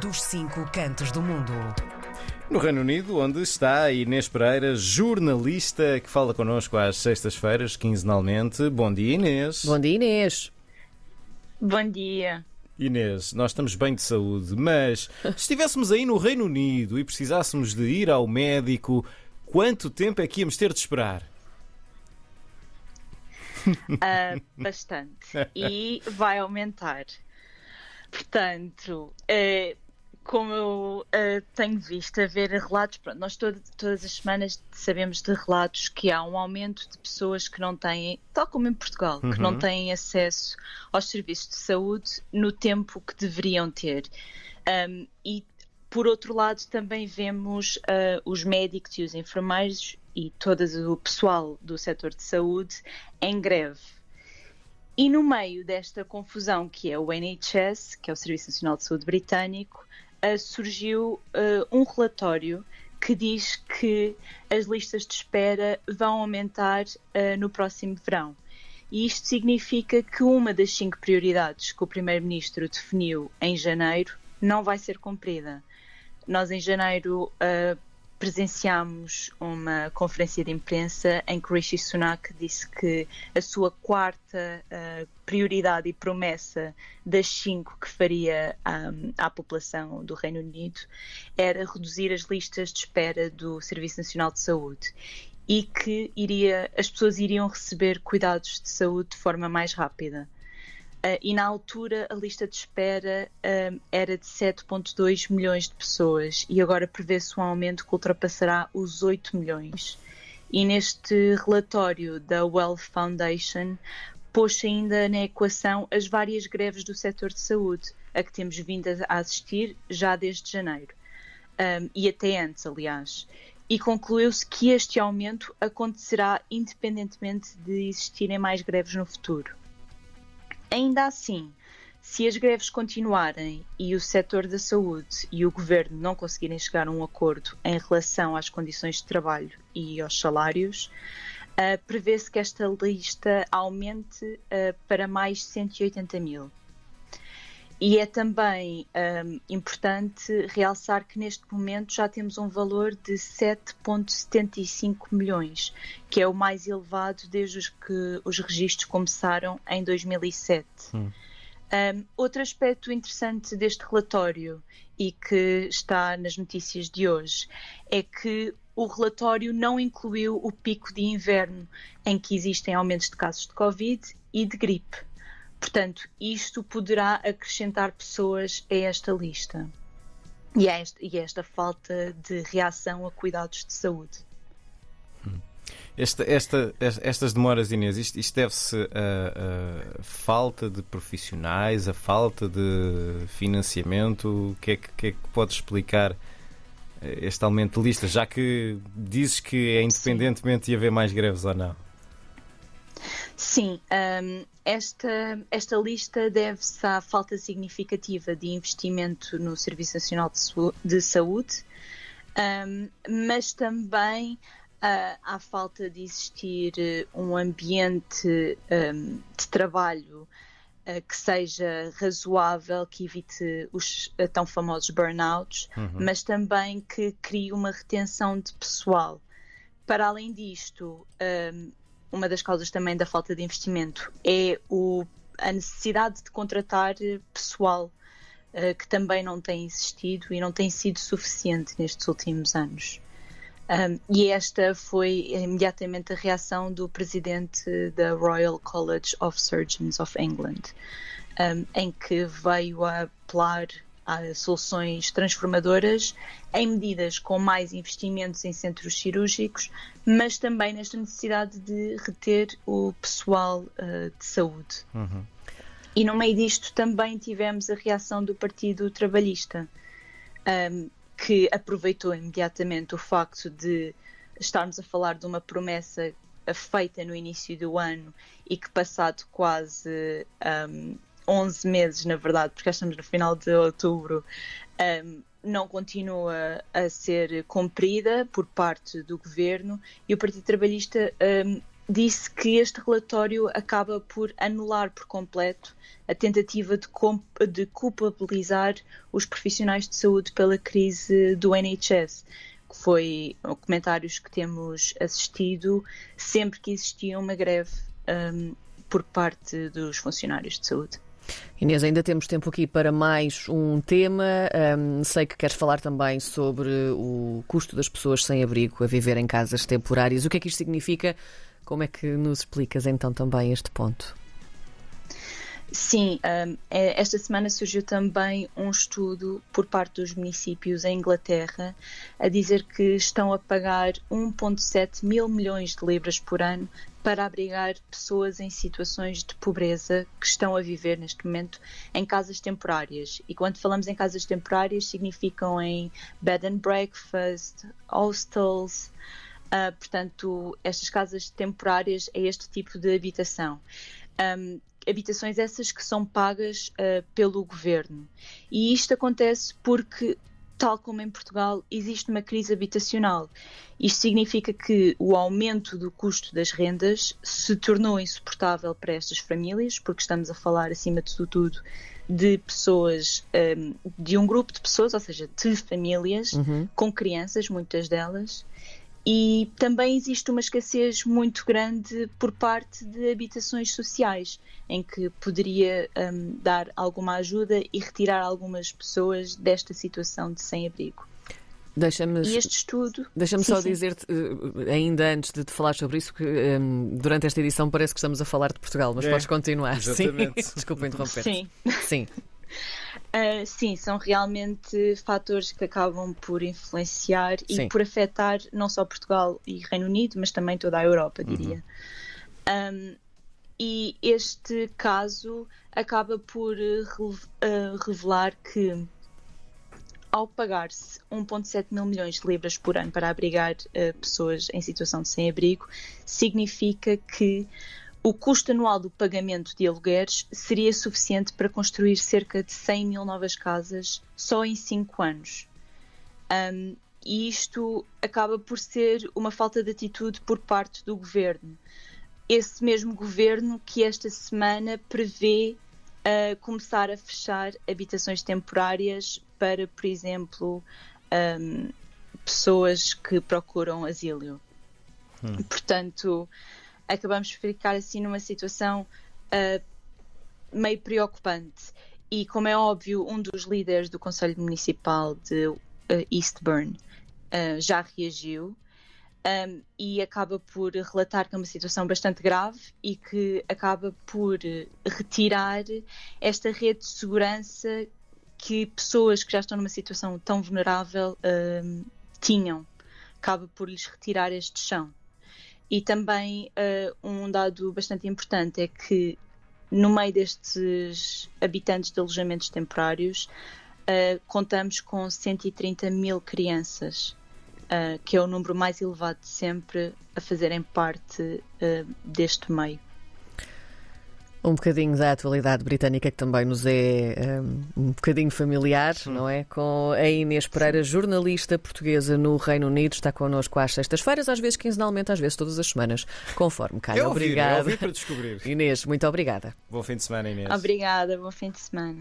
dos cinco cantos do mundo. No Reino Unido, onde está Inês Pereira, jornalista que fala connosco às sextas-feiras, quinzenalmente. Bom dia, Inês. Bom dia, Inês. Bom dia. Inês, nós estamos bem de saúde, mas se estivéssemos aí no Reino Unido e precisássemos de ir ao médico, quanto tempo é que íamos ter de esperar? Uh, bastante. E vai aumentar. Portanto, uh, como eu uh, tenho visto a ver relatos, pronto, nós todo, todas as semanas sabemos de relatos que há um aumento de pessoas que não têm, tal como em Portugal, uhum. que não têm acesso aos serviços de saúde no tempo que deveriam ter. Um, e por outro lado, também vemos uh, os médicos e os enfermeiros e todo o pessoal do setor de saúde em greve. E no meio desta confusão que é o NHS, que é o Serviço Nacional de Saúde Britânico, uh, surgiu uh, um relatório que diz que as listas de espera vão aumentar uh, no próximo verão. E isto significa que uma das cinco prioridades que o Primeiro-Ministro definiu em janeiro não vai ser cumprida. Nós, em janeiro, presenciámos uma conferência de imprensa em que Rishi Sunak disse que a sua quarta uh, prioridade e promessa das cinco que faria um, à população do Reino Unido era reduzir as listas de espera do Serviço Nacional de Saúde e que iria, as pessoas iriam receber cuidados de saúde de forma mais rápida. Uh, e na altura a lista de espera uh, era de 7,2 milhões de pessoas e agora prevê-se um aumento que ultrapassará os 8 milhões. E neste relatório da Wealth Foundation pôs ainda na equação as várias greves do setor de saúde, a que temos vindo a assistir já desde janeiro, um, e até antes, aliás. E concluiu-se que este aumento acontecerá independentemente de existirem mais greves no futuro. Ainda assim, se as greves continuarem e o setor da saúde e o governo não conseguirem chegar a um acordo em relação às condições de trabalho e aos salários, uh, prevê-se que esta lista aumente uh, para mais 180 mil. E é também um, importante realçar que neste momento já temos um valor de 7,75 milhões, que é o mais elevado desde os que os registros começaram em 2007. Hum. Um, outro aspecto interessante deste relatório e que está nas notícias de hoje é que o relatório não incluiu o pico de inverno em que existem aumentos de casos de Covid e de gripe. Portanto, isto poderá acrescentar pessoas a esta lista e a esta, e a esta falta de reação a cuidados de saúde. Esta, esta, estas demoras, Inês, isto, isto deve-se a, a, falta de profissionais, a falta de financiamento? O que é que, que, é que pode explicar eh, este aumento de listas, já que dizes que é independentemente de haver mais greves ou não? Sim, um, esta, esta lista deve-se à falta significativa de investimento no Serviço Nacional de, de Saúde, um, mas também uh, à falta de existir uh, um ambiente um, de trabalho uh, que seja razoável, que evite os uh, tão famosos burnouts, uhum. mas também que crie uma retenção de pessoal. Para além disto, um, uma das causas também da falta de investimento é o, a necessidade de contratar pessoal uh, que também não tem existido e não tem sido suficiente nestes últimos anos. Um, e esta foi imediatamente a reação do presidente da Royal College of Surgeons of England, um, em que veio a apelar soluções transformadoras em medidas com mais investimentos em centros cirúrgicos, mas também nesta necessidade de reter o pessoal uh, de saúde. Uhum. E no meio disto também tivemos a reação do Partido Trabalhista, um, que aproveitou imediatamente o facto de estarmos a falar de uma promessa feita no início do ano e que passado quase um, 11 meses, na verdade, porque estamos no final de outubro, um, não continua a ser cumprida por parte do governo e o Partido Trabalhista um, disse que este relatório acaba por anular por completo a tentativa de, de culpabilizar os profissionais de saúde pela crise do NHS, foi comentários que temos assistido sempre que existia uma greve um, por parte dos funcionários de saúde. Inês, ainda temos tempo aqui para mais um tema. Um, sei que queres falar também sobre o custo das pessoas sem abrigo a viver em casas temporárias. O que é que isto significa? Como é que nos explicas então também este ponto? Sim, um, é, esta semana surgiu também um estudo por parte dos municípios em Inglaterra a dizer que estão a pagar 1,7 mil milhões de libras por ano para abrigar pessoas em situações de pobreza que estão a viver neste momento em casas temporárias. E quando falamos em casas temporárias, significam em bed and breakfast, hostels. Uh, portanto, estas casas temporárias é este tipo de habitação. Um, habitações essas que são pagas uh, pelo governo. E isto acontece porque, tal como em Portugal, existe uma crise habitacional. Isto significa que o aumento do custo das rendas se tornou insuportável para estas famílias, porque estamos a falar, acima de tudo, de pessoas, um, de um grupo de pessoas, ou seja, de famílias uhum. com crianças, muitas delas, e também existe uma escassez muito grande por parte de habitações sociais, em que poderia um, dar alguma ajuda e retirar algumas pessoas desta situação de sem-abrigo. Deixa-me este estudo. Deixa-me só dizer-te, eh, ainda antes de te falar sobre isso, que um, durante esta edição parece que estamos a falar de Portugal, mas é, podes continuar. Exatamente. Sim. Desculpa interromper. Sim. Sim. Uh, sim, são realmente fatores que acabam por influenciar sim. e por afetar não só Portugal e Reino Unido, mas também toda a Europa, uhum. diria. Uhum. Um, e este caso acaba por uh, revelar que, ao pagar-se 1,7 mil milhões de libras por ano para abrigar uh, pessoas em situação de sem-abrigo, significa que o custo anual do pagamento de alugueres seria suficiente para construir cerca de 100 mil novas casas só em 5 anos. Um, e isto acaba por ser uma falta de atitude por parte do governo. Esse mesmo governo que esta semana prevê uh, começar a fechar habitações temporárias para, por exemplo, um, pessoas que procuram asilo. Hum. Portanto, acabamos de ficar assim numa situação uh, meio preocupante. E, como é óbvio, um dos líderes do Conselho Municipal de uh, Eastburn uh, já reagiu um, e acaba por relatar que é uma situação bastante grave e que acaba por retirar esta rede de segurança que pessoas que já estão numa situação tão vulnerável tinham. Acaba por lhes retirar este chão. E também uh, um dado bastante importante é que no meio destes habitantes de alojamentos temporários uh, contamos com 130 mil crianças, uh, que é o número mais elevado de sempre a fazerem parte deste meio. Um bocadinho da atualidade britânica que também nos é um, um bocadinho familiar, hum. não é? Com a Inês Pereira, jornalista portuguesa no Reino Unido, está connosco às sextas-feiras, às vezes quinzenalmente, às vezes todas as semanas, conforme calha. Eu obrigada. Eu ouvi para descobrir. Inês, muito obrigada. Bom fim de semana, Inês. Obrigada, bom fim de semana.